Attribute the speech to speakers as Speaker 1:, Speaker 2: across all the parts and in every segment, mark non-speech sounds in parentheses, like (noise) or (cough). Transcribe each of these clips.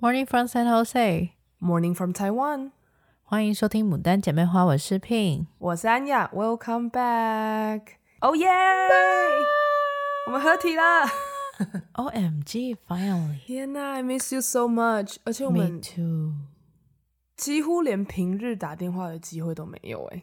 Speaker 1: Morning from San Jose.
Speaker 2: Morning from Taiwan.
Speaker 1: 欢迎收听《牡丹姐妹花》，我是 Pin，
Speaker 2: 我是安雅。Welcome back. Oh (laughs) yeah! 我们合体了。
Speaker 1: OMG, finally.
Speaker 2: 天哪，I miss you so much. 而且我们
Speaker 1: Me too.
Speaker 2: 几乎连平日打电话的机会都没有哎。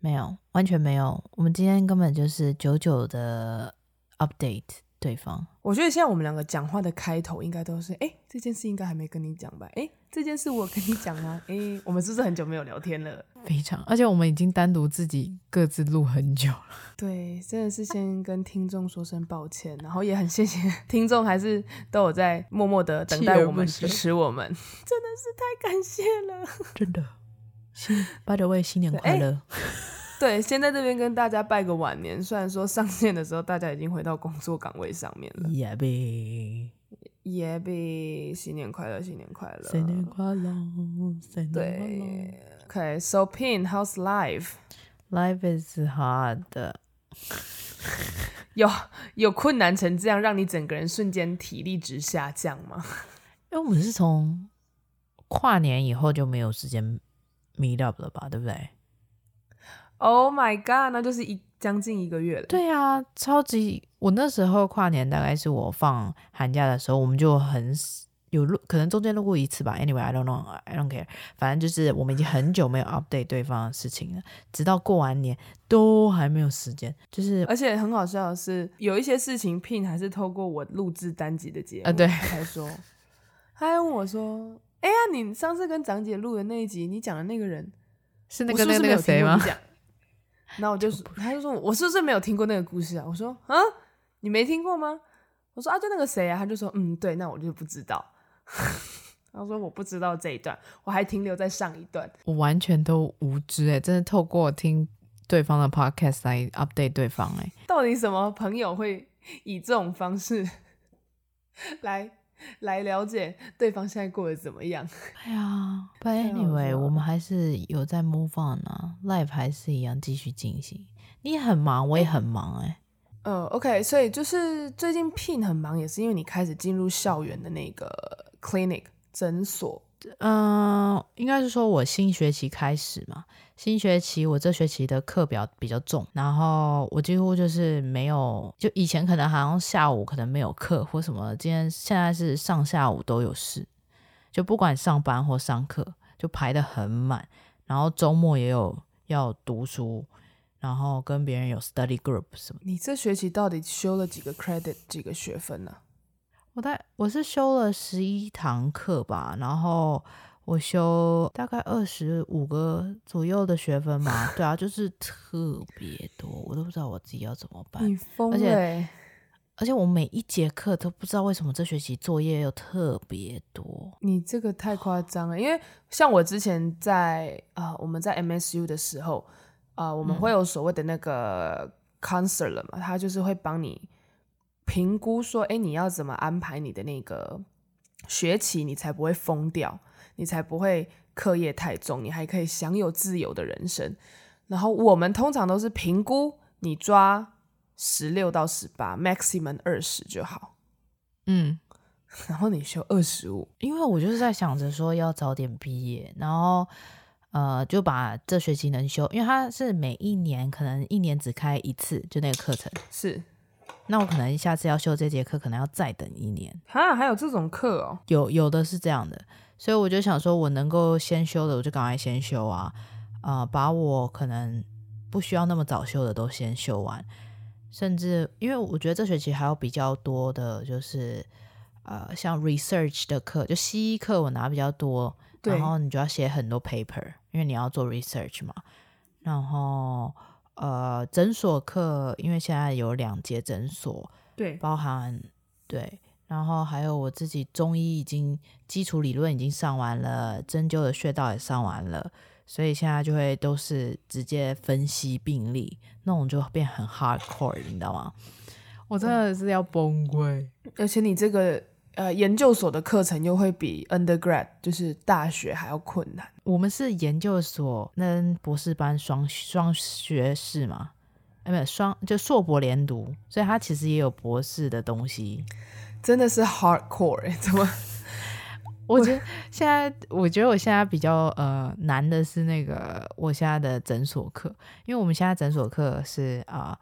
Speaker 1: 没有，完全没有。我们今天根本就是久久的 update。 对方，
Speaker 2: 我觉得现在我们两个讲话的开头应该都是，哎，这件事应该还没跟你讲吧？哎，这件事我跟你讲啊？哎，我们是不是很久没有聊天了？
Speaker 1: 非常，而且我们已经单独自己各自录很久了。
Speaker 2: 对，真的是先跟听众说声抱歉，然后也很谢谢 (laughs) 听众，还是都有在默默的等待我们、支持我们，真的是太感谢了，
Speaker 1: 真的。新，By the way，新年快乐。(laughs)
Speaker 2: 对，先在这边跟大家拜个晚年。虽然说上线的时候大家已经回到工作岗位上面了。
Speaker 1: 耶比，
Speaker 2: 耶比，新年快乐，新年快乐，
Speaker 1: 新年快乐，新年快乐。
Speaker 2: 对，OK，So Pin，How's life？Life
Speaker 1: is hard。(laughs)
Speaker 2: 有有困难成这样，让你整个人瞬间体力值下降吗？(laughs)
Speaker 1: 因为我们是从跨年以后就没有时间 meet up 了吧，对不对
Speaker 2: ？Oh my god，那就是一将近一个月了。
Speaker 1: 对啊，超级！我那时候跨年大概是我放寒假的时候，我们就很有录，可能中间录过一次吧。Anyway，I don't know，I don't care。反正就是我们已经很久没有 update 对方的事情了，直到过完年都还没有时间。就是
Speaker 2: 而且很好笑的是，有一些事情 Pin 还是透过我录制单集的节目啊，
Speaker 1: 对，
Speaker 2: 他才说，他还问我说：“哎呀，你上次跟长姐录的那一集，你讲的那个人
Speaker 1: 是那个那个谁吗？”
Speaker 2: 然后我就说，他就说，我是不是没有听过那个故事啊？我说，啊，你没听过吗？我说啊，就那个谁啊？他就说，嗯，对，那我就不知道。(laughs) 他说我不知道这一段，我还停留在上一段，
Speaker 1: 我完全都无知哎，真的透过听对方的 podcast 来 update 对方哎，
Speaker 2: 到底什么朋友会以这种方式 (laughs) 来？来了解对方现在过得怎么样？
Speaker 1: 哎呀，But anyway，我们还是有在 move on 啊，life 还是一样继续进行。你很忙，我也很忙哎、欸。
Speaker 2: 嗯、呃、，OK，所以就是最近 Pin 很忙，也是因为你开始进入校园的那个 clinic 诊所。
Speaker 1: 嗯，应该是说我新学期开始嘛，新学期我这学期的课表比较重，然后我几乎就是没有，就以前可能好像下午可能没有课或什么，今天现在是上下午都有事，就不管上班或上课就排得很满，然后周末也有要读书，然后跟别人有 study group 什么。
Speaker 2: 你这学期到底修了几个 credit 几个学分呢、啊？
Speaker 1: 我在我是修了十一堂课吧，然后我修大概二十五个左右的学分嘛，对啊，就是特别多，我都不知道我自己要怎么办。
Speaker 2: 你疯了。
Speaker 1: 而且而且我每一节课都不知道为什么这学期作业又特别多。
Speaker 2: 你这个太夸张了，因为像我之前在啊、呃，我们在 MSU 的时候啊、呃，我们会有所谓的那个 counselor 嘛，他就是会帮你。评估说，哎，你要怎么安排你的那个学期，你才不会疯掉，你才不会课业太重，你还可以享有自由的人生。然后我们通常都是评估你抓十六到十八，maximum 二十就好。
Speaker 1: 嗯，
Speaker 2: 然后你修二十五，
Speaker 1: 因为我就是在想着说要早点毕业，然后呃就把这学期能修，因为它是每一年可能一年只开一次，就那个课程
Speaker 2: 是。
Speaker 1: 那我可能下次要修这节课，可能要再等一年。
Speaker 2: 哈，还有这种课哦？
Speaker 1: 有有的是这样的，所以我就想说，我能够先修的，我就赶快先修啊，啊、呃，把我可能不需要那么早修的都先修完。甚至因为我觉得这学期还有比较多的，就是呃，像 research 的课，就西医课我拿比较多，然后你就要写很多 paper，因为你要做 research 嘛，然后。呃，诊所课，因为现在有两节诊所，
Speaker 2: 对，
Speaker 1: 包含对，然后还有我自己中医已经基础理论已经上完了，针灸的穴道也上完了，所以现在就会都是直接分析病例，那种就变很 hardcore，你知道吗？我真的是要崩溃，
Speaker 2: 而且你这个。呃，研究所的课程又会比 undergrad 就是大学还要困难。
Speaker 1: 我们是研究所跟博士班双双学士嘛，哎，没有双就硕博连读，所以他其实也有博士的东西。
Speaker 2: 真的是 hardcore，怎么？(laughs)
Speaker 1: 我觉得现在，我觉得我现在比较呃难的是那个我现在的诊所课，因为我们现在诊所课是啊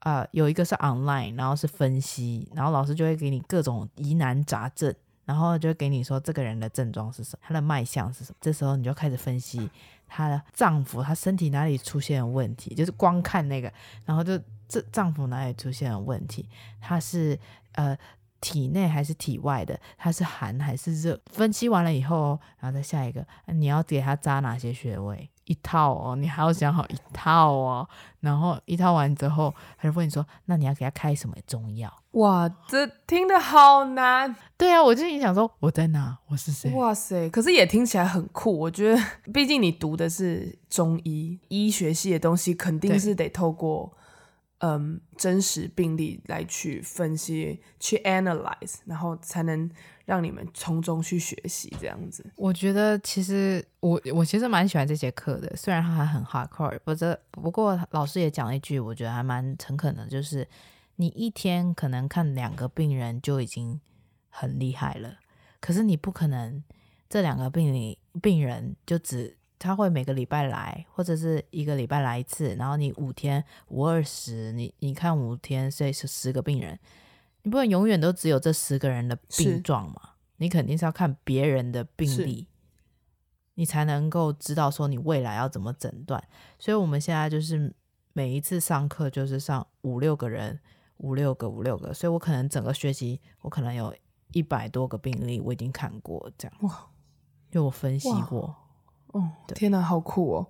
Speaker 1: 啊、呃呃、有一个是 online，然后是分析，然后老师就会给你各种疑难杂症，然后就会给你说这个人的症状是什么，他的脉象是什么，这时候你就开始分析他的脏腑，他身体哪里出现了问题，就是光看那个，然后就这脏腑哪里出现了问题，他是呃。体内还是体外的？它是寒还是热？分析完了以后，然后再下一个，你要给他扎哪些穴位？一套哦，你还要想好一套哦。然后一套完之后，他就问你说：“那你要给他开什么中药？”
Speaker 2: 哇，这听得好难。
Speaker 1: 对啊，我就心想说：“我在哪？我是谁？”
Speaker 2: 哇塞，可是也听起来很酷。我觉得，毕竟你读的是中医医学系的东西，肯定是得透过。嗯，真实病例来去分析、去 analyze，然后才能让你们从中去学习这样子。
Speaker 1: 我觉得其实我我其实蛮喜欢这节课的，虽然它还很 hardcore，不这不过老师也讲了一句，我觉得还蛮诚恳的，就是你一天可能看两个病人就已经很厉害了，可是你不可能这两个病例病人就只。他会每个礼拜来，或者是一个礼拜来一次，然后你五天五二十，你你看五天，所以是十个病人，你不能永远都只有这十个人的病状嘛？你肯定是要看别人的病例，你才能够知道说你未来要怎么诊断。所以我们现在就是每一次上课就是上五六个人，五六个五六个，所以我可能整个学期我可能有一百多个病例我已经看过，这样哇，因为我分析过。
Speaker 2: 哦，天哪，好酷哦！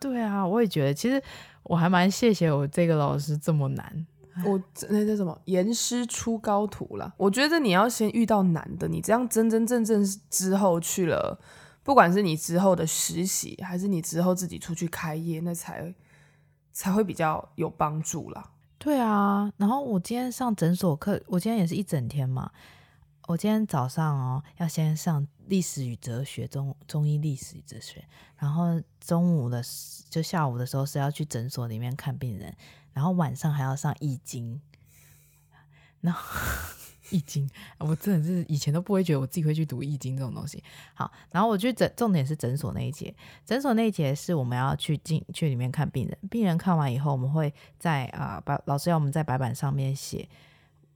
Speaker 1: 对啊，我也觉得，其实我还蛮谢谢我这个老师这么难。
Speaker 2: 我那叫什么“严师出高徒”啦。我觉得你要先遇到难的，你这样真真正正之后去了，不管是你之后的实习，还是你之后自己出去开业，那才才会比较有帮助啦。
Speaker 1: 对啊，然后我今天上诊所课，我今天也是一整天嘛。我今天早上哦，要先上历史与哲学，中中医历史与哲学，然后中午的就下午的时候是要去诊所里面看病人，然后晚上还要上易经，然后 (laughs) 易经，我真的是以前都不会觉得我自己会去读易经这种东西。好，然后我去诊，重点是诊所那一节，诊所那一节是我们要去进去里面看病人，病人看完以后，我们会在啊白老师要我们在白板上面写。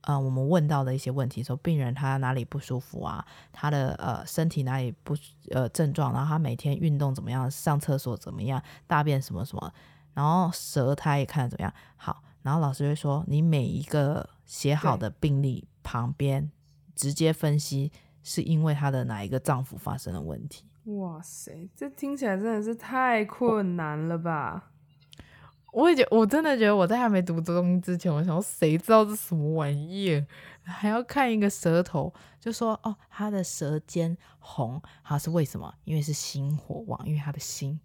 Speaker 1: 呃，我们问到的一些问题，说病人他哪里不舒服啊？他的呃身体哪里不呃症状？然后他每天运动怎么样？上厕所怎么样？大便什么什么？然后舌苔也看怎么样？好，然后老师会说，你每一个写好的病例旁边直接分析，是因为他的哪一个脏腑发生了问题？
Speaker 2: 哇塞，这听起来真的是太困难了吧？
Speaker 1: 我也觉，我真的觉得我在还没读这东西之前，我想说，谁知道这什么玩意儿？还要看一个舌头，就说哦，他的舌尖红，他是为什么？因为是心火旺，因为他的心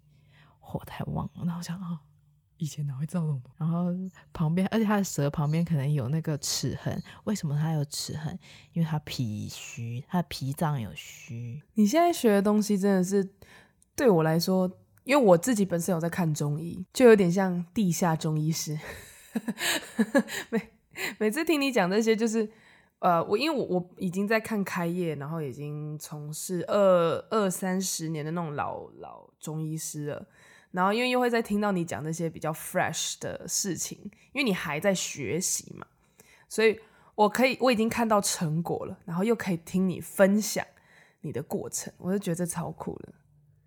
Speaker 1: 火太旺了。那我想啊、哦，以前哪会知道这种？然后旁边，而且他的舌旁边可能有那个齿痕，为什么他有齿痕？因为他脾虚，他的脾脏有虚。
Speaker 2: 你现在学的东西真的是对我来说。因为我自己本身有在看中医，就有点像地下中医师。(laughs) 每每次听你讲这些，就是呃，我因为我我已经在看开业，然后已经从事二二三十年的那种老老中医师了。然后因为又会再听到你讲那些比较 fresh 的事情，因为你还在学习嘛，所以我可以我已经看到成果了，然后又可以听你分享你的过程，我就觉得超酷的。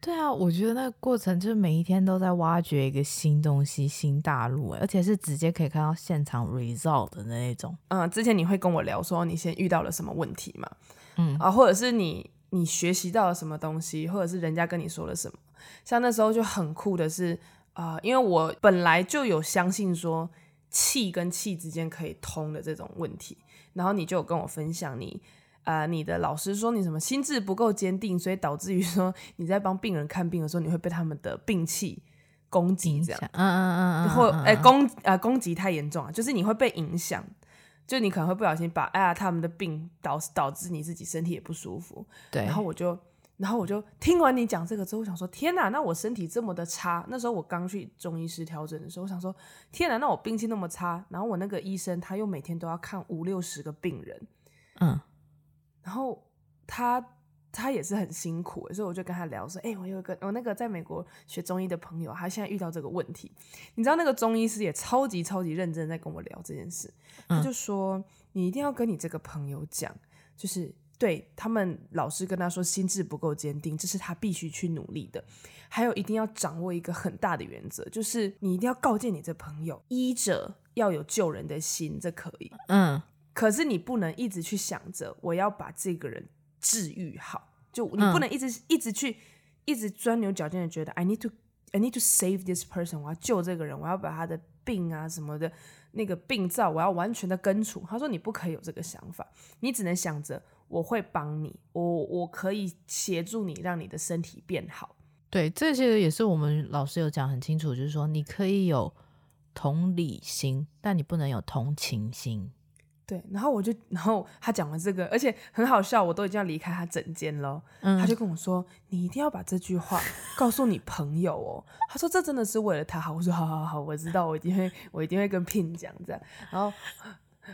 Speaker 1: 对啊，我觉得那个过程就是每一天都在挖掘一个新东西、新大陆，而且是直接可以看到现场 result 的那一种。
Speaker 2: 嗯，之前你会跟我聊说你先遇到了什么问题嘛？
Speaker 1: 嗯
Speaker 2: 啊，或者是你你学习到了什么东西，或者是人家跟你说了什么？像那时候就很酷的是啊、呃，因为我本来就有相信说气跟气之间可以通的这种问题，然后你就有跟我分享你。啊、呃，你的老师说你什么心智不够坚定，所以导致于说你在帮病人看病的时候，你会被他们的病气攻击，这样，嗯
Speaker 1: 嗯嗯嗯，
Speaker 2: 或哎攻啊攻击太严重了，就是你会被影响，就你可能会不小心把哎呀他们的病导导致你自己身体也不舒服，
Speaker 1: 对，
Speaker 2: 然后我就然后我就听完你讲这个之后，我想说天哪，那我身体这么的差，那时候我刚去中医师调整的时候，我想说天哪，那我病气那么差，然后我那个医生他又每天都要看五六十个病人，
Speaker 1: 嗯。
Speaker 2: 然后他他也是很辛苦，所以我就跟他聊说，哎、欸，我有一个我那个在美国学中医的朋友，他现在遇到这个问题，你知道那个中医师也超级超级认真在跟我聊这件事，他就说、嗯、你一定要跟你这个朋友讲，就是。对，他们老师跟他说，心智不够坚定，这是他必须去努力的。还有，一定要掌握一个很大的原则，就是你一定要告诫你这朋友，医者要有救人的心，这可以。嗯，可是你不能一直去想着我要把这个人治愈好，就你不能一直、一直去一直钻牛角尖的觉得 I need to I need to save this person，我要救这个人，我要把他的病啊什么的那个病灶，我要完全的根除。他说你不可以有这个想法，你只能想着。我会帮你，我我可以协助你，让你的身体变好。
Speaker 1: 对，这些也是我们老师有讲很清楚，就是说你可以有同理心，但你不能有同情心。
Speaker 2: 对，然后我就，然后他讲完这个，而且很好笑，我都已经要离开他整间了，嗯，他就跟我说：“你一定要把这句话 (laughs) 告诉你朋友哦。”他说：“这真的是为了他好。”我说：“好好好，我知道，我一定会，我一定会跟 Pin 讲这样。”然后，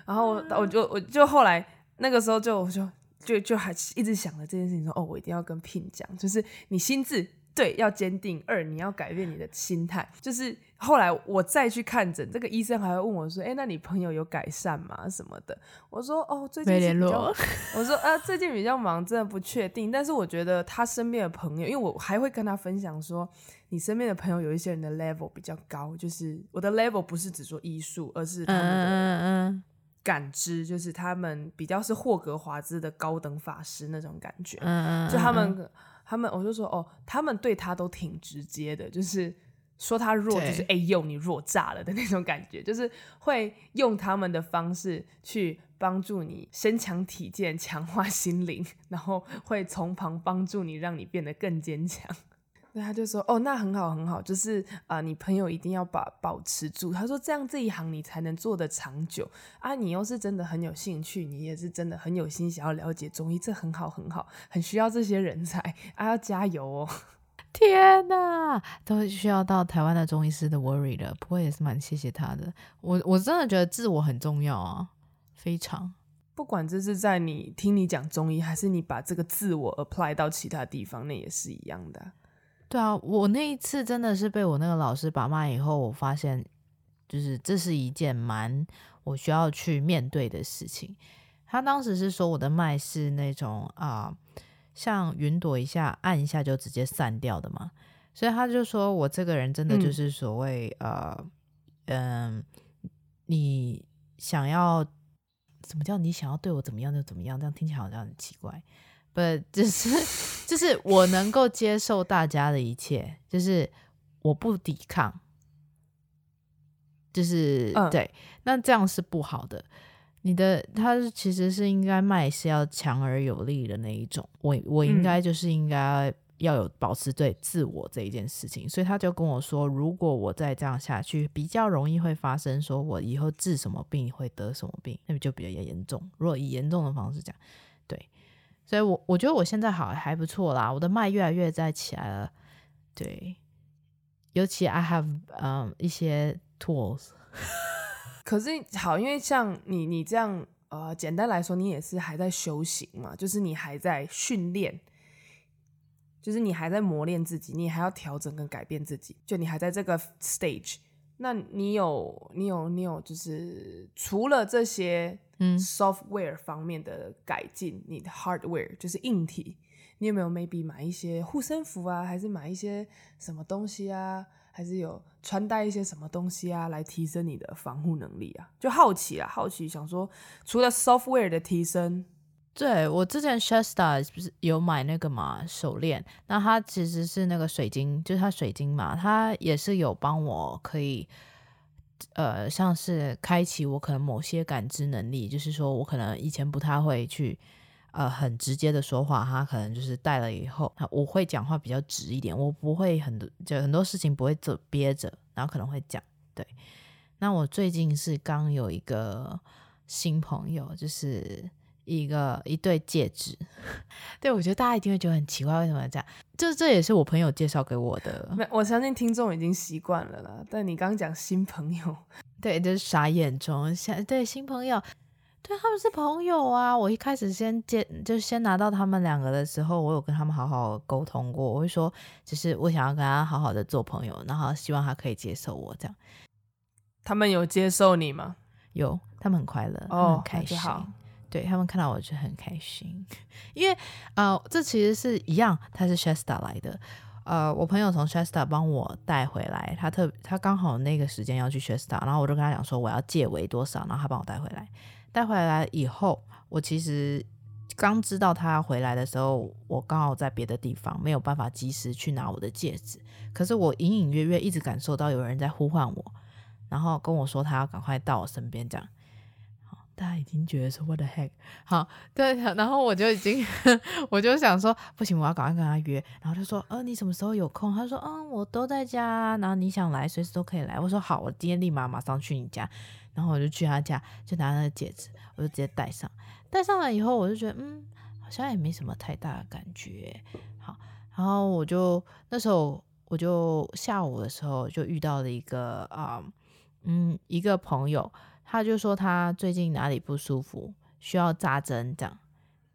Speaker 2: 然后我就我就后来那个时候就我就。就就还一直想着这件事情说，说哦，我一定要跟 Pin 讲，就是你心智对要坚定，二你要改变你的心态。就是后来我再去看诊，这个医生还会问我说，哎，那你朋友有改善吗？什么的？我说哦，最近比较没联络。我说啊，最近比较忙，真的不确定。但是我觉得他身边的朋友，因为我还会跟他分享说，你身边的朋友有一些人的 level 比较高，就是我的 level 不是只说医术，而是他们的。嗯嗯嗯感知就是他们比较是霍格华兹的高等法师那种感觉，嗯嗯，就他们他们我就说哦，他们对他都挺直接的，就是说他弱就是哎呦你弱炸了的那种感觉，就是会用他们的方式去帮助你身强体健、强化心灵，然后会从旁帮助你，让你变得更坚强。对，他就说哦，那很好很好，就是啊、呃，你朋友一定要把保持住。他说这样这一行你才能做得长久啊。你又是真的很有兴趣，你也是真的很有心想要了解中医，这很好很好，很需要这些人才啊，要加油哦！(laughs)
Speaker 1: 天哪，都需要到台湾的中医师的 worry 了。不过也是蛮谢谢他的，我我真的觉得自我很重要啊，非常。
Speaker 2: 不管这是在你听你讲中医，还是你把这个自我 apply 到其他地方，那也是一样的。
Speaker 1: 对啊，我那一次真的是被我那个老师把脉以后，我发现就是这是一件蛮我需要去面对的事情。他当时是说我的脉是那种啊、呃，像云朵一下按一下就直接散掉的嘛，所以他就说我这个人真的就是所谓、嗯、呃嗯，你想要怎么叫你想要对我怎么样就怎么样，这样听起来好像很奇怪。不，就是就是我能够接受大家的一切，就是我不抵抗，就是、嗯、对，那这样是不好的。你的他其实是应该卖是要强而有力的那一种，我我应该就是应该要有保持对自我这一件事情。所以他就跟我说，如果我再这样下去，比较容易会发生，说我以后治什么病会得什么病，那就比较严重。如果以严重的方式讲，对。所以我，我觉得我现在好还不错啦，我的脉越来越在起来了。对，尤其 I have 嗯、一些 tools。(laughs)
Speaker 2: 可是好，因为像你你这样呃，简单来说，你也是还在修行嘛，就是你还在训练，就是你还在磨练自己，你还要调整跟改变自己，就你还在这个 stage。那你有你有你有，就是除了这些嗯 software 方面的改进，嗯、你的 hardware 就是硬体，你有没有 maybe 买一些护身符啊，还是买一些什么东西啊，还是有穿戴一些什么东西啊，来提升你的防护能力啊？就好奇啊，好奇想说，除了 software 的提升。
Speaker 1: 对，我之前 Shasta 不是有买那个嘛手链，那它其实是那个水晶，就是它水晶嘛，它也是有帮我可以，呃，像是开启我可能某些感知能力，就是说我可能以前不太会去，呃，很直接的说话，他可能就是戴了以后，我会讲话比较直一点，我不会很多就很多事情不会走憋着，然后可能会讲。对，那我最近是刚有一个新朋友，就是。一个一对戒指，(laughs) 对，我觉得大家一定会觉得很奇怪，为什么要这样？这这也是我朋友介绍给我的。
Speaker 2: 我相信听众已经习惯了啦。但你刚刚讲新朋友，(laughs)
Speaker 1: 对，就是傻眼中，像对新朋友，对，他们是朋友啊。我一开始先见，就先拿到他们两个的时候，我有跟他们好好沟通过。我会说，就是我想要跟他好好的做朋友，然后希望他可以接受我这样。
Speaker 2: 他们有接受你吗？
Speaker 1: 有，他们很快乐，
Speaker 2: 哦，
Speaker 1: 很开心。对，他们看到我就很开心，因为呃，这其实是一样，他是 Shasta 来的。呃，我朋友从 Shasta 帮我带回来，他特他刚好那个时间要去 Shasta，然后我就跟他讲说我要借为多少，然后他帮我带回来。带回来以后，我其实刚知道他要回来的时候，我刚好在别的地方，没有办法及时去拿我的戒指。可是我隐隐约约一直感受到有人在呼唤我，然后跟我说他要赶快到我身边，这样。大家已经觉得说 What the heck？好，对，然后我就已经，(laughs) 我就想说不行，我要赶快跟他约。然后就说，呃，你什么时候有空？他说，嗯，我都在家。然后你想来，随时都可以来。我说好，我今天立马马上去你家。然后我就去他家，就拿那个戒指，我就直接戴上。戴上了以后，我就觉得，嗯，好像也没什么太大的感觉。好，然后我就那时候我就下午的时候就遇到了一个啊，嗯，一个朋友。他就说他最近哪里不舒服，需要扎针这样，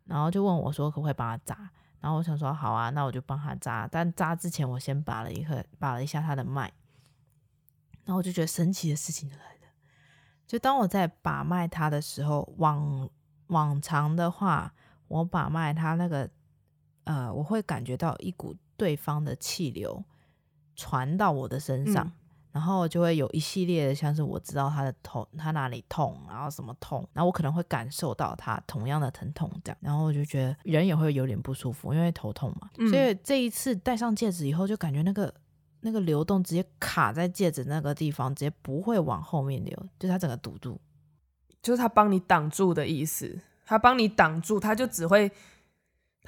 Speaker 1: 然后就问我说可不可以帮他扎，然后我想说好啊，那我就帮他扎。但扎之前我先把了一颗，把了一下他的脉，然后我就觉得神奇的事情就来了，就当我在把脉他的时候，往往常的话，我把脉他那个，呃，我会感觉到一股对方的气流传到我的身上。嗯然后就会有一系列的，像是我知道他的头，他哪里痛，然后什么痛，然后我可能会感受到他同样的疼痛，这样，然后我就觉得人也会有点不舒服，因为头痛嘛。嗯、所以这一次戴上戒指以后，就感觉那个那个流动直接卡在戒指那个地方，直接不会往后面流，就他整个堵住，
Speaker 2: 就是他帮你挡住的意思，他帮你挡住，他就只会。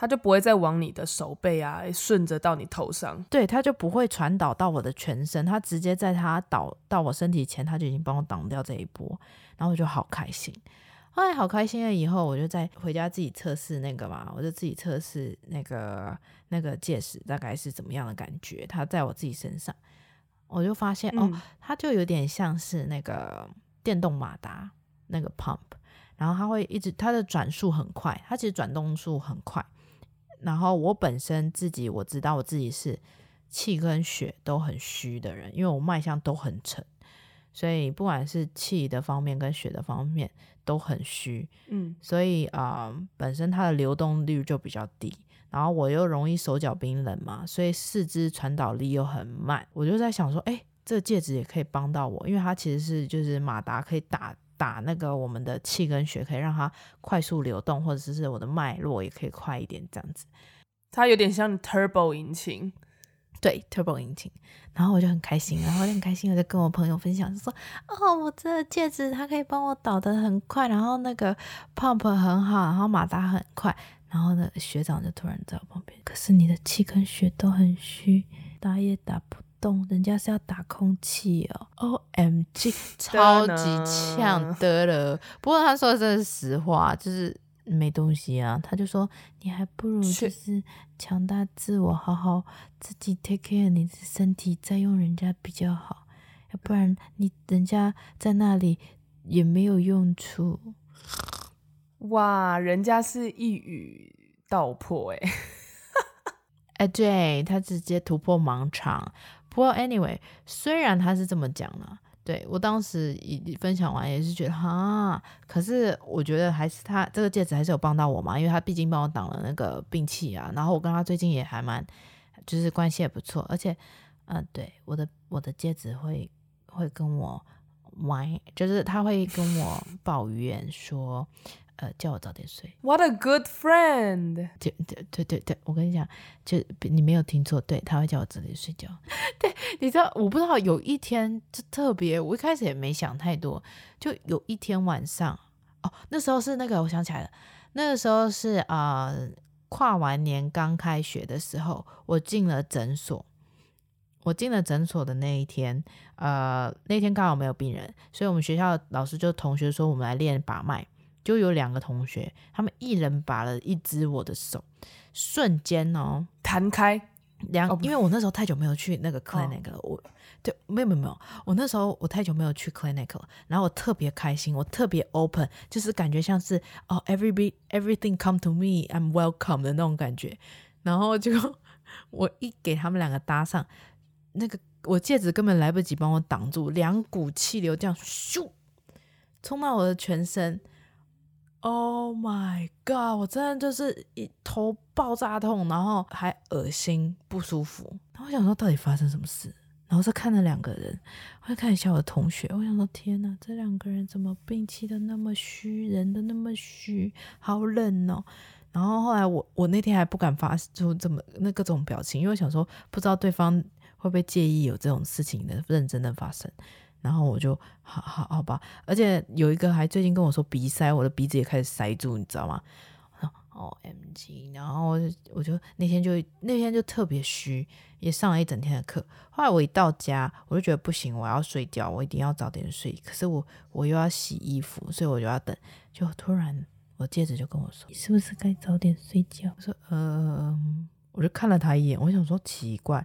Speaker 2: 它就不会再往你的手背啊，顺着到你头上。
Speaker 1: 对，它就不会传导到我的全身，它直接在它导到我身体前，它就已经帮我挡掉这一波，然后我就好开心。后来好开心了以后，我就再回家自己测试那个嘛，我就自己测试那个那个戒指大概是怎么样的感觉。它在我自己身上，我就发现、嗯、哦，它就有点像是那个电动马达那个 pump，然后它会一直它的转速很快，它其实转动速很快。然后我本身自己我知道我自己是气跟血都很虚的人，因为我脉象都很沉，所以不管是气的方面跟血的方面都很虚，嗯，所以啊、呃，本身它的流动率就比较低，然后我又容易手脚冰冷嘛，所以四肢传导力又很慢，我就在想说，哎，这个戒指也可以帮到我，因为它其实是就是马达可以打。打那个我们的气跟血，可以让它快速流动，或者是我的脉络也可以快一点，这样子。
Speaker 2: 它有点像 turbo 引擎，
Speaker 1: 对，turbo 引擎。然后我就很开心，然后就很开心，我就跟我朋友分享，就说：“哦，我这个戒指它可以帮我导的很快，然后那个 pump 很好，然后马达很快。”然后呢，学长就突然在我旁边，可是你的气跟血都很虚，打也打不。动，人家是要打空气哦，O M G，(laughs) 超级呛的了。不过他说的真是实话，就是没东西啊。他就说，你还不如就是强大自我，好好自己 take care 你的身体，再用人家比较好。要不然你人家在那里也没有用处。
Speaker 2: 哇，人家是一语道破哎，(laughs)
Speaker 1: 哎，对他直接突破盲肠。不过，anyway，虽然他是这么讲了，对，我当时一分享完也是觉得哈，可是我觉得还是他这个戒指还是有帮到我嘛，因为他毕竟帮我挡了那个病气啊。然后我跟他最近也还蛮，就是关系也不错，而且，嗯、对，我的我的戒指会会跟我玩，就是他会跟我抱怨说。呃，叫我早点睡。
Speaker 2: What a good friend！
Speaker 1: 对对对对对，我跟你讲，就你没有听错，对，他会叫我早点睡觉。(laughs) 对，你知道，我不知道有一天就特别，我一开始也没想太多，就有一天晚上，哦，那时候是那个，我想起来了，那个时候是啊、呃，跨完年刚开学的时候，我进了诊所。我进了诊所的那一天，呃，那天刚好没有病人，所以我们学校老师就同学说，我们来练把脉。就有两个同学，他们一人拔了一只我的手，瞬间哦弹开，两，因为我那时候太久没有去那个 clinic 了，哦、我对，没有没有没有，我那时候我太久没有去 clinic 了，然后我特别开心，我特别 open，就是感觉像是哦，every everything come to me，I'm welcome 的那种感觉，然后就 (laughs) 我一给他们两个搭上，那个我戒指根本来不及帮我挡住，两股气流这样咻冲到我的全身。Oh my god！我真的就是一头爆炸痛，然后还恶心不舒服。然后我想说，到底发生什么事？然后再看了两个人，我看一下我的同学。我想说，天哪，这两个人怎么病气的那么虚，人的那么虚，好冷哦。然后后来我我那天还不敢发出这么那各种表情，因为我想说，不知道对方会不会介意有这种事情的认真的发生。然后我就好好好吧，而且有一个还最近跟我说鼻塞，我的鼻子也开始塞住，你知道吗？哦，M G，然后我就，我就那天就那天就特别虚，也上了一整天的课。后来我一到家，我就觉得不行，我要睡觉，我一定要早点睡。可是我我又要洗衣服，所以我就要等。就突然我戒指就跟我说：“你是不是该早点睡觉？”我说：“呃。”我就看了他一眼，我想说奇怪。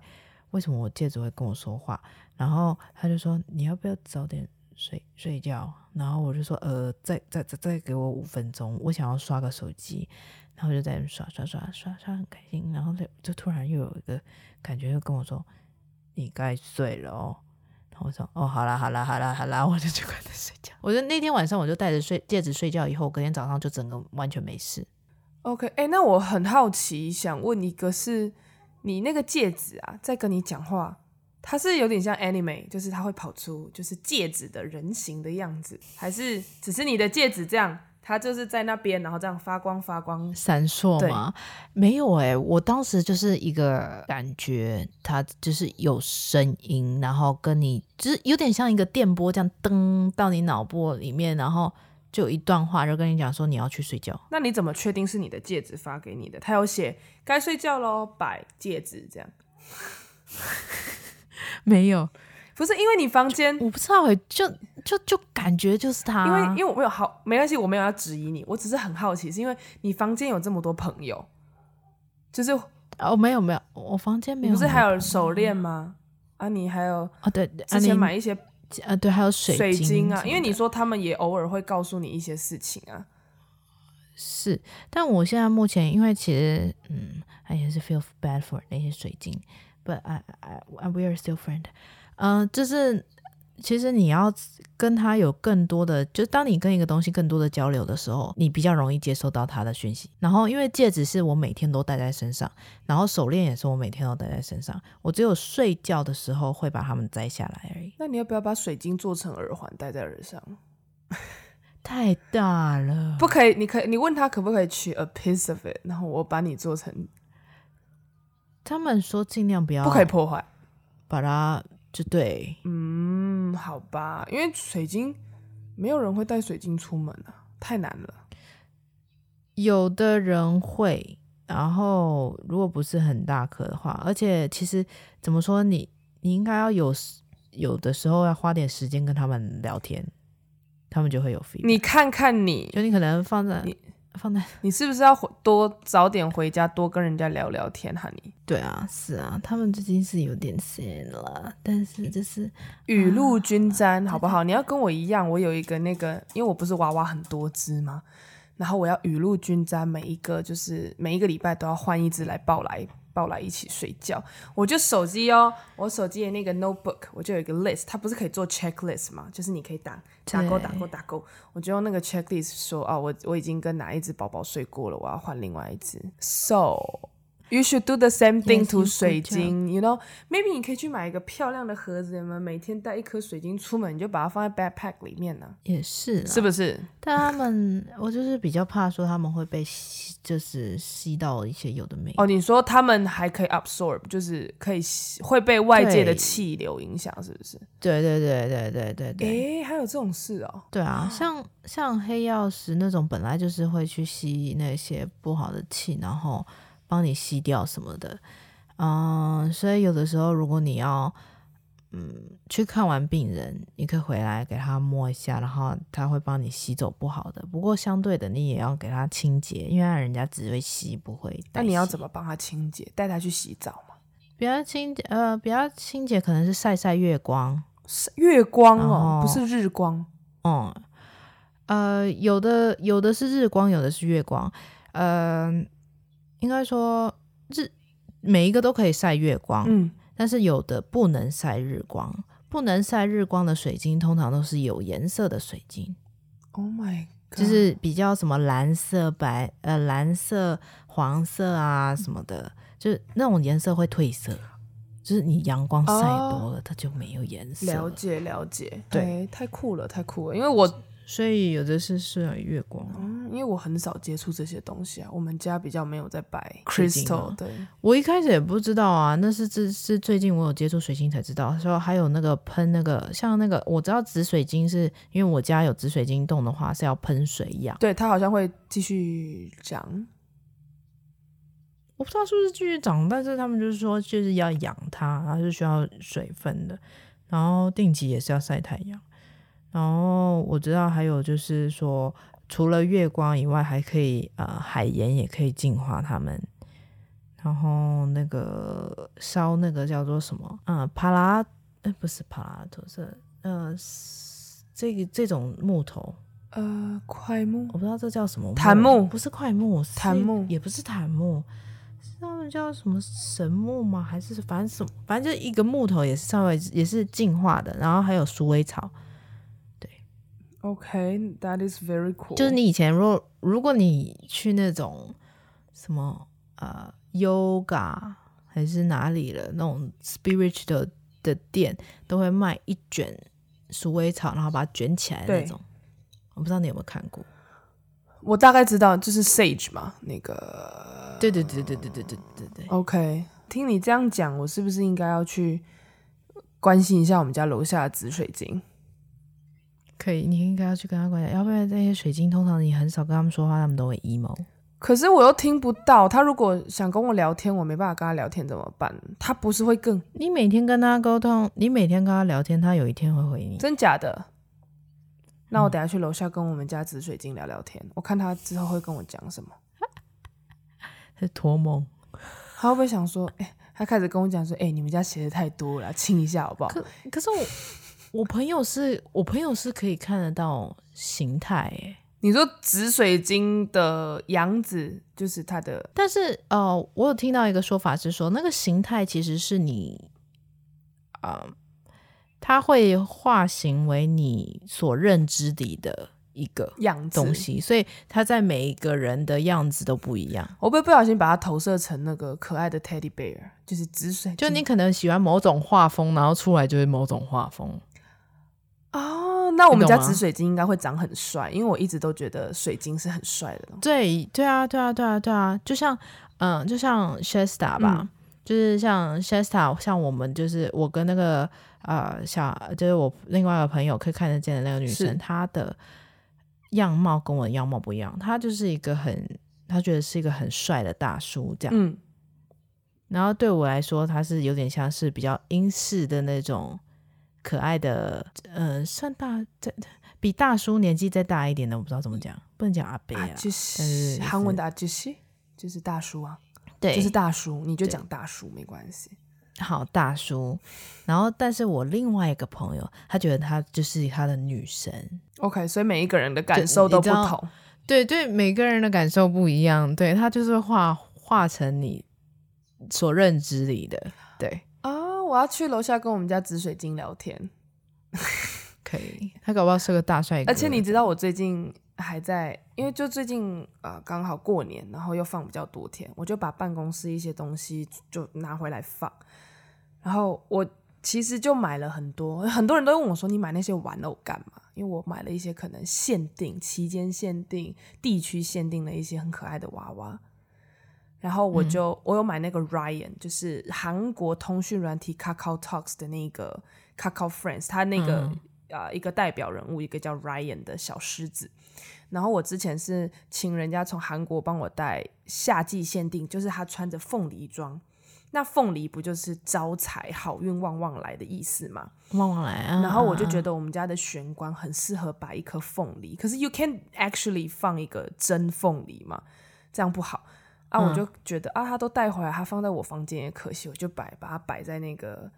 Speaker 1: 为什么我戒指会跟我说话？然后他就说，你要不要早点睡睡觉？然后我就说呃，再再再再给我五分钟，我想要刷个手机。然后就在那刷刷刷刷刷很开心。然后就就突然又有一个感觉，又跟我说你该睡了哦。然后我说哦，好啦好啦好啦好啦，(laughs) 我就去快点睡觉。我就那天晚上我就戴着睡戒指睡觉，以后隔天早上就整个完全没事。
Speaker 2: OK，哎，那我很好奇，想问一个是。你那个戒指啊，在跟你讲话，它是有点像 anime，就是它会跑出就是戒指的人形的样子，还是只是你的戒指这样，它就是在那边，然后这样发光发光
Speaker 1: 闪烁吗？没有哎、欸，我当时就是一个感觉，它就是有声音，然后跟你就是有点像一个电波这样噔到你脑波里面，然后。就有一段话，就跟你讲说你要去睡觉。
Speaker 2: 那你怎么确定是你的戒指发给你的？他有写该睡觉喽，摆戒指这样。(laughs)
Speaker 1: 没有，
Speaker 2: 不是因为你房间，
Speaker 1: 我不知道哎，就就就感觉就是他。
Speaker 2: 因为因为我没有好，没关系，我没有要质疑你，我只是很好奇，是因为你房间有这么多朋友，就是
Speaker 1: 哦，没有没有，我房间没有，
Speaker 2: 不是还有手链吗？啊，你还有
Speaker 1: 啊，对，
Speaker 2: 之前买一些。
Speaker 1: 啊，对，还有水晶，
Speaker 2: 水晶啊，因为你说他们也偶尔会告诉你一些事情啊。
Speaker 1: 是，但我现在目前，因为其实，嗯，还也是 feel bad for 那些水晶，but I, I, I we are still friend。嗯，就是。其实你要跟他有更多的，就当你跟一个东西更多的交流的时候，你比较容易接收到他的讯息。然后，因为戒指是我每天都戴在身上，然后手链也是我每天都戴在身上，我只有睡觉的时候会把它们摘下来而已。
Speaker 2: 那你要不要把水晶做成耳环戴在耳上？(laughs)
Speaker 1: 太大了，
Speaker 2: 不可以。你可以，你问他可不可以取 a piece of it，然后我把你做成。
Speaker 1: 他们说尽量不要，
Speaker 2: 不可以破坏，
Speaker 1: 把它。就对，
Speaker 2: 嗯，好吧，因为水晶没有人会带水晶出门啊，太难了。
Speaker 1: 有的人会，然后如果不是很大颗的话，而且其实怎么说你，你你应该要有有的时候要花点时间跟他们聊天，他们就会有 feel。
Speaker 2: 你看看你，
Speaker 1: 就你可能放在你。放在 (laughs)
Speaker 2: 你是不是要回多早点回家，多跟人家聊聊天哈？你
Speaker 1: 对啊，是啊，他们最近是有点闲了，但是就是
Speaker 2: 雨露均沾，啊、好不好？你要跟我一样，我有一个那个，因为我不是娃娃很多只吗？然后我要雨露均沾，每一个就是每一个礼拜都要换一只来抱来。抱来一起睡觉，我就手机哦，我手机的那个 notebook，我就有一个 list，它不是可以做 checklist 吗？就是你可以打打勾打勾打勾，我就用那个 checklist 说啊，我我已经跟哪一只宝宝睡过了，我要换另外一只，so。You should do the same thing to 水晶，you know？Maybe 你可以去买一个漂亮的盒子，你们，每天带一颗水晶出门，你就把它放在 backpack 里面呢。
Speaker 1: 也是，
Speaker 2: 是不是？
Speaker 1: 但他们，我就是比较怕说他们会被吸，就是吸到一些有的没的。
Speaker 2: 哦，你说他们还可以 absorb，就是可以会被外界的气流影响，是不是？
Speaker 1: 对对对对对对对。
Speaker 2: 诶，还有这种事哦？
Speaker 1: 对啊，像像黑曜石那种，本来就是会去吸那些不好的气，然后。帮你吸掉什么的，嗯，所以有的时候如果你要，嗯，去看完病人，你可以回来给他摸一下，然后他会帮你吸走不好的。不过相对的，你也要给他清洁，因为人家只会吸不会。
Speaker 2: 那你要怎么帮他清洁？带他去洗澡吗？
Speaker 1: 比较清洁呃比较清洁，可能是晒晒月光。
Speaker 2: 月光哦，不是日光。
Speaker 1: 嗯，呃，有的有的是日光，有的是月光。呃，应该说日每一个都可以晒月光，嗯，但是有的不能晒日光。不能晒日光的水晶，通常都是有颜色的水晶。
Speaker 2: Oh my god！
Speaker 1: 就是比较什么蓝色、白呃蓝色、黄色啊什么的，就是那种颜色会褪色。就是你阳光晒多了，哦、它就没有颜色。
Speaker 2: 了解了解，
Speaker 1: 对、
Speaker 2: 欸，太酷了，太酷了。因为我
Speaker 1: 所以有的是适合月光，
Speaker 2: 嗯，因为我很少接触这些东西啊。我们家比较没有在摆 crystal。对，
Speaker 1: 我一开始也不知道啊，那是这是最近我有接触水晶才知道。说还有那个喷那个像那个，我知道紫水晶是因为我家有紫水晶洞的话是要喷水养，
Speaker 2: 对，它好像会继续长。
Speaker 1: 我不知道是不是继续长，但是他们就是说，就是要养它，它是需要水分的，然后定期也是要晒太阳。然后我知道还有就是说，除了月光以外，还可以呃海盐也可以净化它们。然后那个烧那个叫做什么？嗯，帕拉，哎，不是帕拉托，是呃这个这种木头，
Speaker 2: 呃，块木，
Speaker 1: 我不知道这叫什么，
Speaker 2: 檀木，
Speaker 1: 不是块木，
Speaker 2: 檀木
Speaker 1: 也不是檀木。他们叫什么神木吗？还是反正什么？反正就一个木头，也是稍微也是净化的。然后还有鼠尾草，对
Speaker 2: ，OK，that is very cool。
Speaker 1: 就是你以前如果如果你去那种什么呃 yoga 还是哪里的那种 spiritual 的的店，都会卖一卷鼠尾草，然后把它卷起来的那种。我不知道你有没有看过？
Speaker 2: 我大概知道，就是 sage 嘛，那个。
Speaker 1: 对对对对对对对对对。
Speaker 2: OK，听你这样讲，我是不是应该要去关心一下我们家楼下的紫水晶？
Speaker 1: 可以，你应该要去跟他关系，要不然那些水晶通常你很少跟他们说话，他们都会 emo。
Speaker 2: 可是我又听不到，他如果想跟我聊天，我没办法跟他聊天怎么办？他不是会更……
Speaker 1: 你每天跟他沟通，你每天跟他聊天，他有一天会回你。
Speaker 2: 真假的？那我等下去楼下跟我们家紫水晶聊聊天，嗯、我看他之后会跟我讲什么。(laughs)
Speaker 1: 托梦，
Speaker 2: 他会不会想说？哎、欸，他开始跟我讲说：“哎、欸，你们家鞋子太多了，清一下好不好？”
Speaker 1: 可可是我，我朋友是我朋友是可以看得到形态诶。
Speaker 2: 你说紫水晶的样子就是它的，
Speaker 1: 但是呃，我有听到一个说法是说，那个形态其实是你啊，它、呃、会化形为你所认知里的。一个样东西，所以它在每一个人的样子都不一样。
Speaker 2: 我会不会不小心把它投射成那个可爱的 teddy bear，就是紫水。
Speaker 1: 就你可能喜欢某种画风，然后出来就是某种画风。
Speaker 2: 哦，那我们家紫水晶应该会长很帅，因为我一直都觉得水晶是很帅的。
Speaker 1: 对，对啊，对啊，对啊，对啊，就像嗯，就像 Shasta 吧，嗯、就是像 Shasta，像我们就是我跟那个呃小，就是我另外一个朋友可以看得见的那个女生，她的。样貌跟我的样貌不一样，她就是一个很，她觉得是一个很帅的大叔这样。嗯，然后对我来说，他是有点像是比较英式的那种可爱的，呃，算大，再比大叔年纪再大一点的，我不知道怎么讲，不能讲阿伯啊，
Speaker 2: 就是、韩文的阿就是就是大叔啊，
Speaker 1: 对，
Speaker 2: 就是大叔，你就讲大叔没关系。
Speaker 1: 好大叔，然后但是我另外一个朋友，他觉得他就是他的女神。
Speaker 2: OK，所以每一个人的感受都不同。
Speaker 1: 对对，每个人的感受不一样。对，他就是画画成你所认知里的。对
Speaker 2: 啊，我要去楼下跟我们家紫水晶聊天。(laughs)
Speaker 1: 可以，他搞不好是个大帅哥。
Speaker 2: 而且你知道我最近还在，因为就最近呃刚好过年，然后又放比较多天，我就把办公室一些东西就拿回来放。然后我其实就买了很多，很多人都问我说：“你买那些玩偶干嘛？”因为我买了一些可能限定、期间限定、地区限定的一些很可爱的娃娃。然后我就、嗯、我有买那个 Ryan，就是韩国通讯软体 Kakao Talks 的那个 Kakao Friends，他那个呃、一个代表人物，一个叫 Ryan 的小狮子。然后我之前是请人家从韩国帮我带夏季限定，就是他穿着凤梨装。那凤梨不就是招财、好运、旺旺来的意思吗？
Speaker 1: 旺旺来啊！
Speaker 2: 然后我就觉得我们家的玄关很适合摆一颗凤梨，可是 you can actually 放一个真凤梨嘛，这样不好啊，我就觉得、嗯、啊，他都带回来，他放在我房间也可惜，我就摆把它摆在那个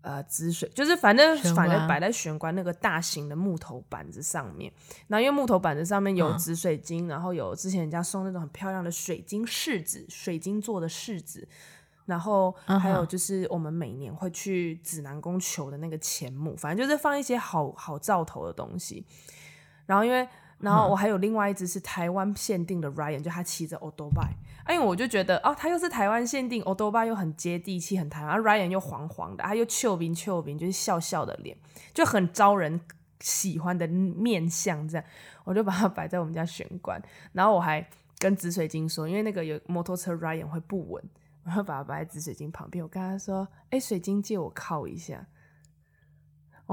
Speaker 2: 呃紫水，就是反正反正摆在玄关那个大型的木头板子上面。然后因为木头板子上面有紫水晶，嗯、然后有之前人家送那种很漂亮的水晶柿子，水晶做的柿子。然后还有就是我们每年会去指南宫求的那个钱母，反正就是放一些好好兆头的东西。然后因为，然后我还有另外一只是台湾限定的 Ryan，就他骑着欧多拜，因为我就觉得哦，他又是台湾限定，欧多拜又很接地气，很台湾，Ryan 又黄黄的，他又俏皮俏皮，就是笑笑的脸，就很招人喜欢的面相。这样，我就把它摆在我们家玄关。然后我还跟紫水晶说，因为那个有摩托车 Ryan 会不稳。然后把它摆在紫水晶旁边，我跟他说：“哎，水晶借我靠一下。”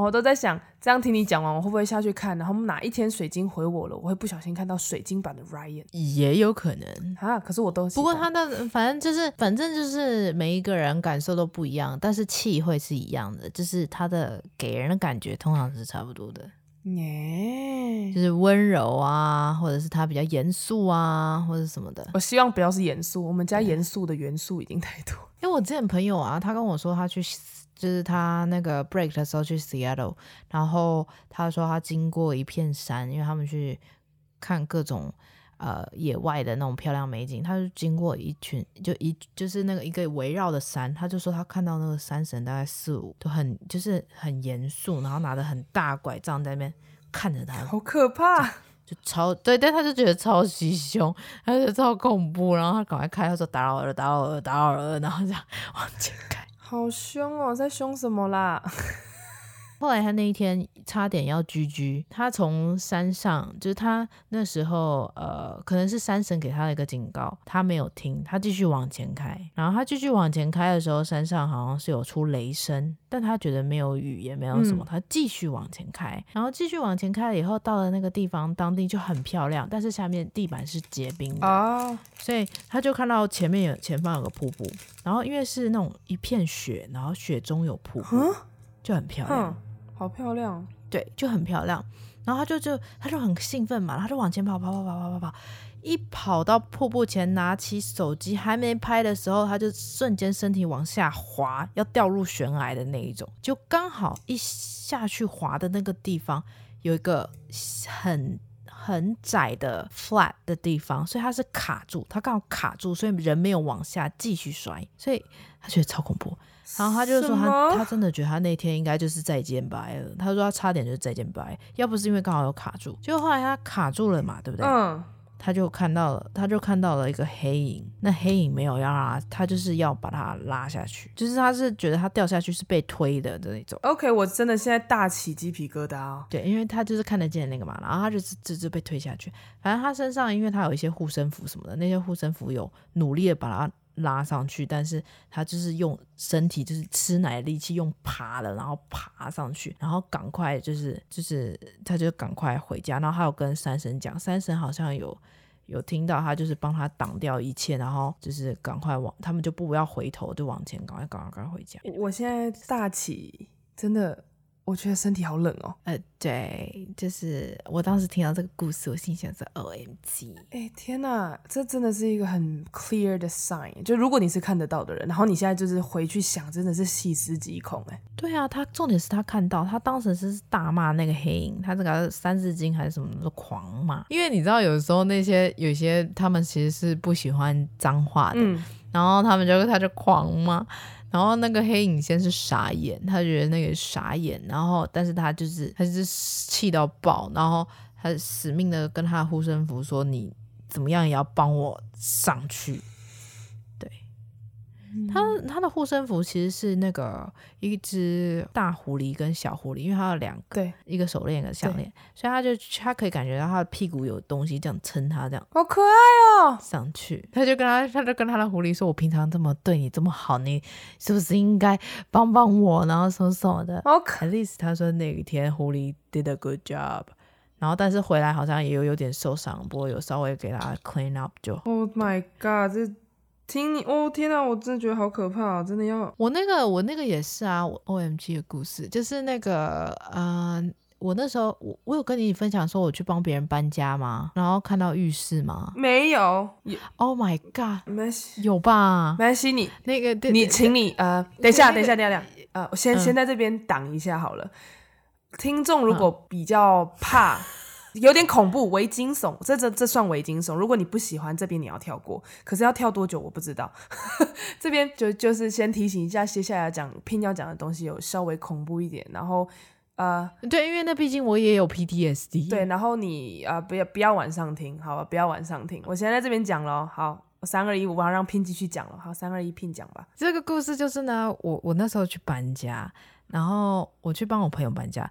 Speaker 2: 我都在想，这样听你讲完，我会不会下去看？然后哪一天水晶回我了，我会不小心看到水晶版的 Ryan，
Speaker 1: 也有可能
Speaker 2: 啊。可是我都
Speaker 1: 不过他的反正就是反正就是每一个人感受都不一样，但是气会是一样的，就是他的给人的感觉通常是差不多的。
Speaker 2: 耶，
Speaker 1: 就是温柔啊，或者是他比较严肃啊，或者什么的。
Speaker 2: 我希望不要是严肃，我们家严肃的元素已经太多。
Speaker 1: 因为我之前朋友啊，他跟我说他去，就是他那个 break 的时候去 Seattle，然后他说他经过一片山，因为他们去看各种呃野外的那种漂亮美景，他就经过一群，就一就是那个一个围绕的山，他就说他看到那个山神大概四五，都很就是很严肃，然后拿着很大拐杖在那边看着他，
Speaker 2: 好可怕，(laughs)
Speaker 1: 就超对，但他就觉得超级凶，他就觉得超恐怖，然后他赶快开，他说打扰了，打扰了，打扰了，然后这样往前开，
Speaker 2: 好凶哦，在凶什么啦？
Speaker 1: 后来他那一天差点要居居他从山上，就是他那时候，呃，可能是山神给他的一个警告，他没有听，他继续往前开。然后他继续往前开的时候，山上好像是有出雷声，但他觉得没有雨，也没有什么，他继续往前开。然后继续往前开了以后，到了那个地方，当地就很漂亮，但是下面地板是结冰的，oh. 所以他就看到前面有前方有个瀑布，然后因为是那种一片雪，然后雪中有瀑布就很漂亮。
Speaker 2: 好漂亮，
Speaker 1: 对，就很漂亮。然后他就就他就很兴奋嘛，他就往前跑跑跑跑跑跑跑，一跑到瀑布前，拿起手机还没拍的时候，他就瞬间身体往下滑，要掉入悬崖的那一种。就刚好一下去滑的那个地方有一个很很窄的 flat 的地方，所以他是卡住，他刚好卡住，所以人没有往下继续摔，所以他觉得超恐怖。然后他就说他他真的觉得他那天应该就是再见拜了。他说他差点就是再见拜，要不是因为刚好有卡住，结果后来他卡住了嘛，对不对？嗯。他就看到了，他就看到了一个黑影。那黑影没有要他，他就是要把他拉下去，就是他是觉得他掉下去是被推的的那种。
Speaker 2: OK，我真的现在大起鸡皮疙瘩哦。
Speaker 1: 对，因为他就是看得见那个嘛，然后他就是直直被推下去。反正他身上，因为他有一些护身符什么的，那些护身符有努力的把他。拉上去，但是他就是用身体，就是吃奶力气，用爬的，然后爬上去，然后赶快就是就是，他就赶快回家。然后他有跟三神讲，三神好像有有听到他，就是帮他挡掉一切，然后就是赶快往，他们就不要回头，就往前赶快赶快赶快回家。
Speaker 2: 我现在大起，真的。我觉得身体好冷哦。
Speaker 1: 呃，对，就是我当时听到这个故事，我心想说：“OMG！”
Speaker 2: 哎，天哪，这真的是一个很 clear 的 sign。就如果你是看得到的人，然后你现在就是回去想，真的是细思极恐。哎，
Speaker 1: 对啊，他重点是他看到，他当时是大骂那个黑影，他这个三字经还是什么的狂骂。因为你知道，有时候那些有些他们其实是不喜欢脏话的，嗯、然后他们就他就狂骂。然后那个黑影先是傻眼，他觉得那个傻眼，然后但是他就是他就是气到爆，然后他死命的跟他的护身符说：“你怎么样也要帮我上去。”他他的护身符其实是那个一只大狐狸跟小狐狸，因为他有两个，
Speaker 2: 对，
Speaker 1: 一个手链一个项链，所以他就他可以感觉到他的屁股有东西这样撑他，这样
Speaker 2: 好可爱哦。
Speaker 1: 上去，他就跟他他就跟他的狐狸说：“我平常这么对你这么好，你是不是应该帮帮我？”然后什么什么的。At least 他说那一天狐狸 did a good job，然后但是回来好像也有有点受伤，不过有稍微给他 clean up 就。
Speaker 2: Oh my god！这听你哦，天哪，我真的觉得好可怕啊！真的要
Speaker 1: 我那个，我那个也是啊，我 OMG 的故事就是那个，呃，我那时候我我有跟你分享说我去帮别人搬家吗？然后看到浴室吗？
Speaker 2: 没有。
Speaker 1: Oh my god！
Speaker 2: 没关系，
Speaker 1: 有吧？
Speaker 2: 没关系，你
Speaker 1: 那个对
Speaker 2: 你请你呃，等一下，等一下，等一下，呃，先、
Speaker 1: 嗯、
Speaker 2: 先在这边挡一下好了。听众如果比较怕。(laughs) 有点恐怖，微惊悚，这这这算微惊悚。如果你不喜欢这边，你要跳过。可是要跳多久，我不知道。(laughs) 这边就就是先提醒一下，接下来要讲 Pin 要讲的东西有稍微恐怖一点。然后呃，
Speaker 1: 对，因为那毕竟我也有 PTSD。
Speaker 2: 对，然后你啊、呃，不要不要晚上听，好吧？不要晚上听。我现在在这边讲了，好，三二一，我要让 Pin 继续讲了。好，三二一，Pin 讲吧。
Speaker 1: 这个故事就是呢，我我那时候去搬家，然后我去帮我朋友搬家，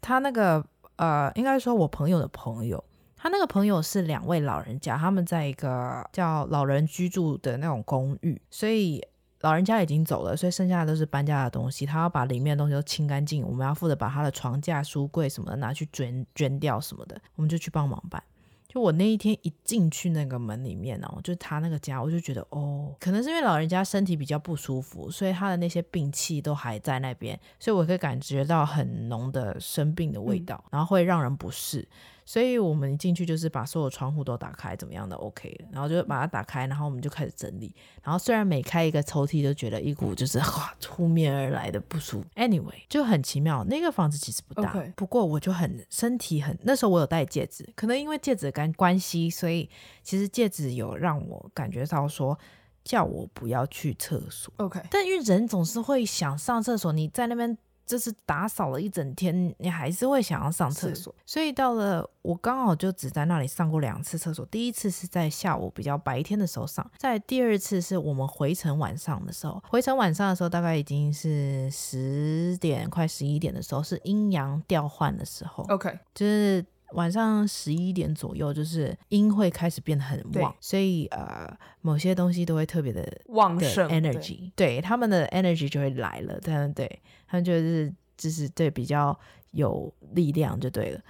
Speaker 1: 他那个。呃，应该说，我朋友的朋友，他那个朋友是两位老人家，他们在一个叫老人居住的那种公寓，所以老人家已经走了，所以剩下的都是搬家的东西，他要把里面的东西都清干净，我们要负责把他的床架、书柜什么的拿去捐捐掉什么的，我们就去帮忙搬。就我那一天一进去那个门里面哦，就是他那个家，我就觉得哦，可能是因为老人家身体比较不舒服，所以他的那些病气都还在那边，所以我可以感觉到很浓的生病的味道，然后会让人不适。所以我们一进去就是把所有窗户都打开，怎么样的 OK，然后就把它打开，然后我们就开始整理。然后虽然每开一个抽屉都觉得一股就是哇扑面而来的不舒服，Anyway 就很奇妙。那个房子其实不大，Okay. 不过我就很身体很，那时候我有戴戒指，可能因为戒指的关关系，所以其实戒指有让我感觉到说叫我不要去厕所。
Speaker 2: OK，
Speaker 1: 但因为人总是会想上厕所，你在那边。就是打扫了一整天，你还是会想要上厕所，所以到了我刚好就只在那里上过两次厕所。第一次是在下午比较白天的时候上，在第二次是我们回程晚上的时候。回程晚上的时候大概已经是十点快十一点的时候，是阴阳调换的时候。
Speaker 2: OK，
Speaker 1: 就是。晚上十一点左右，就是阴会开始变得很旺，所以呃，某些东西都会特别的
Speaker 2: 旺盛
Speaker 1: ，energy，对，对他们的 energy 就会来了，对对，他们就是就是对比较有力量就对了。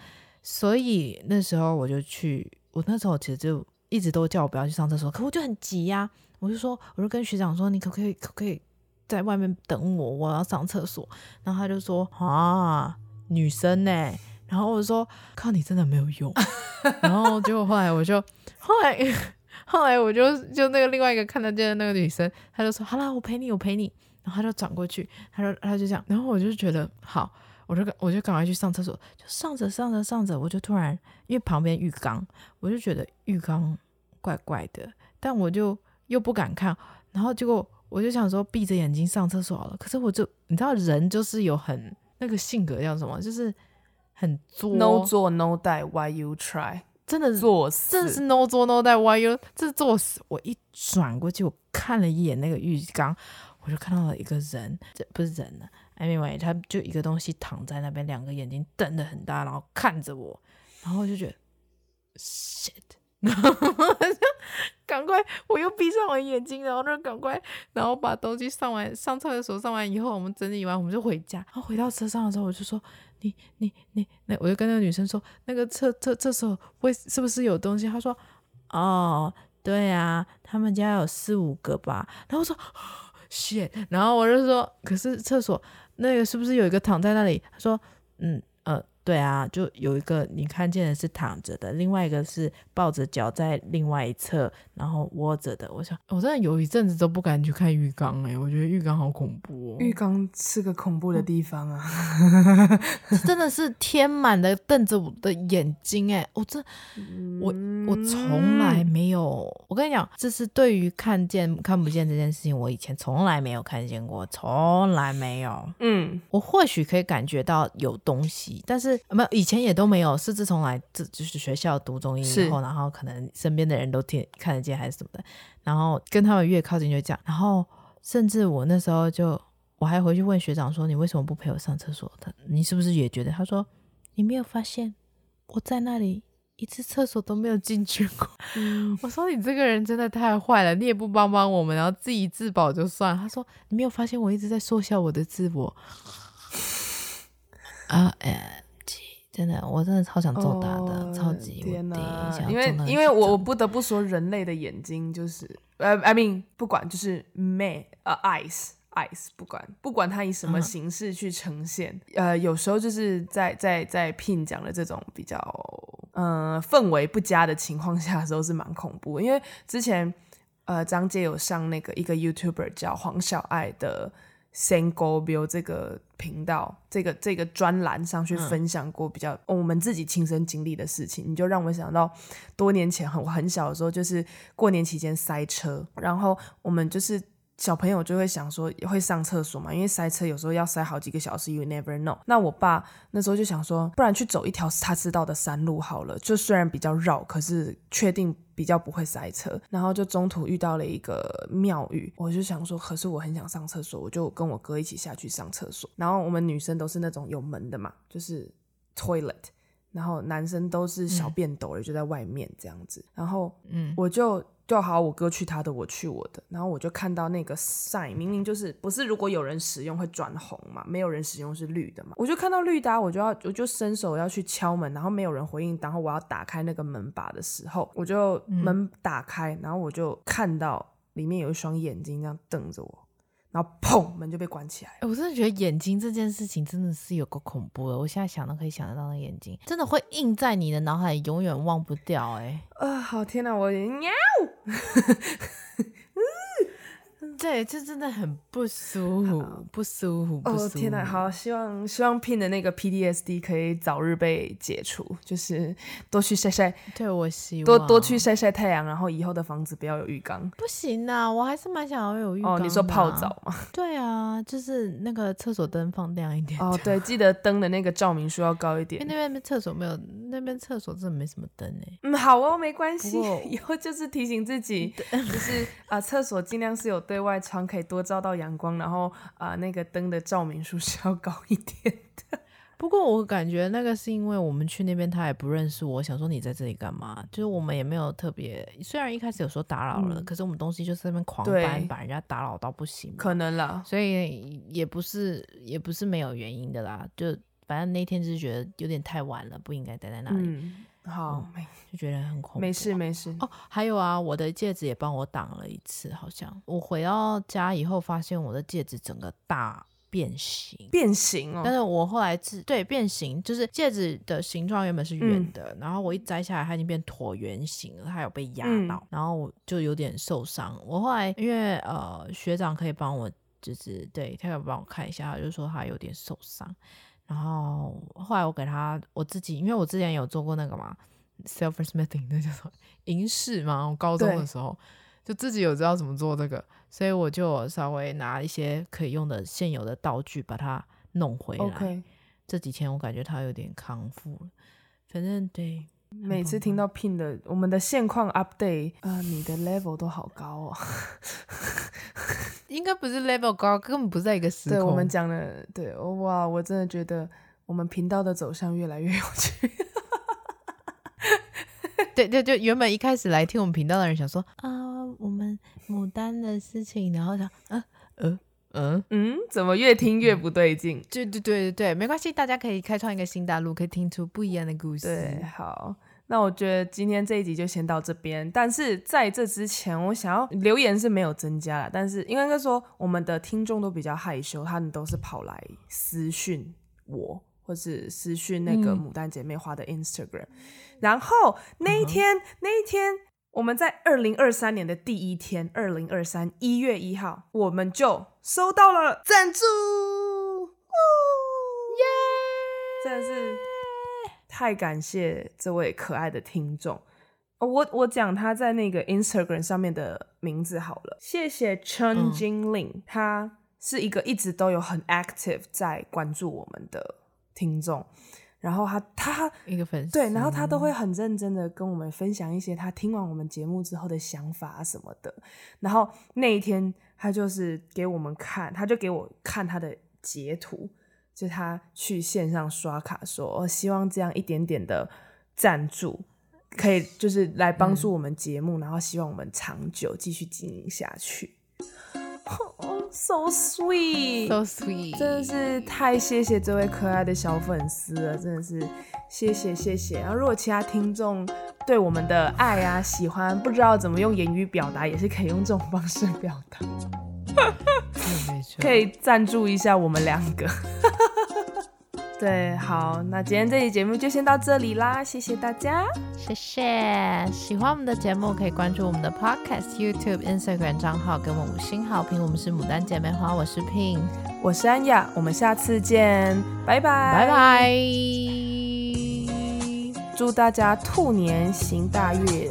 Speaker 1: 所以那时候我就去，我那时候其实就一直都叫我不要去上厕所，可我就很急呀、啊，我就说，我就跟学长说，你可不可以可不可以在外面等我，我要上厕所。然后他就说啊，女生呢、欸？然后我说靠，你真的没有用。(laughs) 然后结果后来我就后来 (laughs) 后来我就就那个另外一个看得见的那个女生，她就说好啦，我陪你，我陪你。然后她就转过去，她说她就这样。然后我就觉得好，我就我就赶快去上厕所，就上着上着上着，我就突然因为旁边浴缸，我就觉得浴缸怪怪的，但我就又不敢看。然后结果我就想说闭着眼睛上厕所好了。可是我就你知道人就是有很那个性格叫什么，就是。很作
Speaker 2: ，no 做 no die，why you try？
Speaker 1: 真的
Speaker 2: 作死，
Speaker 1: 真的是 no 做 no die，why you？这是作死。我一转过去，我看了一眼那个浴缸，我就看到了一个人，这不是人啊。Anyway，他就一个东西躺在那边，两个眼睛瞪得很大，然后看着我，然后我就觉得 shit，然后 (laughs) 赶快，我又闭上我眼睛，然后就赶快，然后把东西上完，上厕所上完以后，我们整理完，我们就回家。然后回到车上的时候，我就说。你你你，那我就跟那个女生说，那个厕厕厕所会是不是有东西？她说，哦，对啊，他们家有四五个吧。然后我说，shit，然后我就说，可是厕所那个是不是有一个躺在那里？她说，嗯。对啊，就有一个你看见的是躺着的，另外一个是抱着脚在另外一侧，然后窝着的。我想，我真的有一阵子都不敢去看浴缸哎、欸，我觉得浴缸好恐怖哦。
Speaker 2: 浴缸是个恐怖的地方啊，(laughs)
Speaker 1: 真的是天满的瞪着我的眼睛哎、欸，我这我我从来没有，我跟你讲，这是对于看见看不见这件事情，我以前从来没有看见过，从来没有。嗯，我或许可以感觉到有东西，但是。没有，以前也都没有，是自从来这就是学校读中医以后，然后可能身边的人都听看得见还是什么的，然后跟他们越靠近就这样，然后甚至我那时候就我还回去问学长说，你为什么不陪我上厕所？他你是不是也觉得？他说你没有发现我在那里一次厕所都没有进去过。嗯，(laughs) 我说你这个人真的太坏了，你也不帮帮我们，然后自己自保就算。他说你没有发现我一直在缩小我的自我 (laughs) 啊？哎。真的，我真的超想揍他的，哦、超级！
Speaker 2: 因为因为我我不得不说，人类的眼睛就是呃，I mean 不管就是 man 呃 eyes ice，不管不管它以什么形式去呈现，嗯、呃，有时候就是在在在 Pin 讲的这种比较嗯、呃、氛围不佳的情况下的时候是蛮恐怖，因为之前呃张杰有上那个一个 YouTuber 叫黄小爱的 Single Bill 这个频道，这个这个专栏上去分享过比较、嗯哦、我们自己亲身经历的事情，你就让我想到多年前很我很小的时候，就是过年期间塞车，然后我们就是。小朋友就会想说会上厕所嘛，因为塞车有时候要塞好几个小时，you never know。那我爸那时候就想说，不然去走一条他知道的山路好了，就虽然比较绕，可是确定比较不会塞车。然后就中途遇到了一个庙宇，我就想说，可是我很想上厕所，我就跟我哥一起下去上厕所。然后我们女生都是那种有门的嘛，就是 toilet，然后男生都是小便斗，也就在外面这样子。然后嗯，我就。就好，我哥去他的，我去我的，然后我就看到那个 sign，明明就是不是如果有人使用会转红嘛，没有人使用是绿的嘛，我就看到绿的，我就要我就伸手要去敲门，然后没有人回应，然后我要打开那个门把的时候，我就门打开，然后我就看到里面有一双眼睛这样瞪着我。然后砰，门就被关起来。
Speaker 1: 欸，我真的觉得眼睛这件事情真的是有够恐怖的。我现在想都可以想得到，那眼睛真的会印在你的脑海里，永远忘不掉。哎，
Speaker 2: 啊，好天哪，我喵。(laughs)
Speaker 1: 对，这真的很不舒服，不舒服。
Speaker 2: 哦天哪，好，希望希望 Pin 的那个 PDSD 可以早日被解除，就是多去晒晒。
Speaker 1: 对，我希望
Speaker 2: 多多去晒晒太阳，然后以后的房子不要有浴缸。
Speaker 1: 不行啊，我还是蛮想要有浴缸。
Speaker 2: 哦，你说泡澡吗？(laughs)
Speaker 1: 对啊，就是那个厕所灯放亮一点。
Speaker 2: 哦，对，记得灯的那个照明数要高一点。
Speaker 1: 因为那边厕所没有，那边厕所真的没什么灯哎。
Speaker 2: 嗯，好哦，没关系，以后就是提醒自己，(laughs) 就是啊，厕所尽量是有对外。外窗可以多照到阳光，然后啊、呃，那个灯的照明数是要高一点的。(laughs)
Speaker 1: 不过我感觉那个是因为我们去那边，他也不认识我，想说你在这里干嘛？就是我们也没有特别，虽然一开始有说打扰了，嗯、可是我们东西就是在那边狂搬，把人家打扰到不行。
Speaker 2: 可能啦，
Speaker 1: 所以也不是也不是没有原因的啦。就反正那天就是觉得有点太晚了，不应该待在那里。
Speaker 2: 嗯好，
Speaker 1: 就觉得很恐怖。
Speaker 2: 没事没事
Speaker 1: 哦，还有啊，我的戒指也帮我挡了一次，好像我回到家以后，发现我的戒指整个大变形，
Speaker 2: 变形哦。
Speaker 1: 但是我后来是对变形，就是戒指的形状原本是圆的，嗯、然后我一摘下来，它已经变椭圆形了，它有被压到，嗯、然后我就有点受伤。我后来因为呃学长可以帮我，就是对他有帮我看一下，他就说他有点受伤。然后后来我给他我自己，因为我之前有做过那个嘛，silversmithing 那叫什么银饰嘛。我高中的时候就自己有知道怎么做这个，所以我就稍微拿一些可以用的现有的道具把它弄回来。Okay. 这几天我感觉他有点康复了，反正对。
Speaker 2: 每次听到 Pin 的我们的现况 update，啊、呃，你的 level 都好高哦。(laughs)
Speaker 1: 应该不是 level 高，根本不在一个时空。
Speaker 2: 对，我们讲的，对，哇，我真的觉得我们频道的走向越来越有趣。(laughs)
Speaker 1: 对对，就原本一开始来听我们频道的人想说啊，我们牡丹的事情，然后想，啊，呃，嗯
Speaker 2: 嗯，怎么越听越不对劲？
Speaker 1: 对对对对对，没关系，大家可以开创一个新大陆，可以听出不一样的故事。
Speaker 2: 对，好。那我觉得今天这一集就先到这边，但是在这之前，我想要留言是没有增加了，但是应该说我们的听众都比较害羞，他们都是跑来私讯我，或是私讯那个牡丹姐妹花的 Instagram，、嗯、然后那一天、嗯、那一天我们在二零二三年的第一天，二零二三一月一号，我们就收到了赞助，耶，真的是。太感谢这位可爱的听众，我我讲他在那个 Instagram 上面的名字好了，谢谢 Chen Jinling，、嗯、他是一个一直都有很 active 在关注我们的听众，然后他他
Speaker 1: 一个粉丝
Speaker 2: 对，然后他都会很认真的跟我们分享一些他听完我们节目之后的想法什么的，然后那一天他就是给我们看，他就给我看他的截图。就他去线上刷卡说，我希望这样一点点的赞助，可以就是来帮助我们节目，嗯、然后希望我们长久继续经营下去。Oh, so sweet，so
Speaker 1: sweet，
Speaker 2: 真的是太谢谢这位可爱的小粉丝了，真的是谢谢谢谢。然后如果其他听众对我们的爱啊喜欢，不知道怎么用言语表达，也是可以用这种方式表达。可以赞助一下我们两个。对，好，那今天这期节目就先到这里啦，谢谢大家，
Speaker 1: 谢谢。喜欢我们的节目，可以关注我们的 Podcast、YouTube、Instagram 账号，给我们五星好评。我们是牡丹姐妹花，我是 Pin，
Speaker 2: 我是安雅，我们下次见，拜拜，
Speaker 1: 拜拜。
Speaker 2: 祝大家兔年行大运。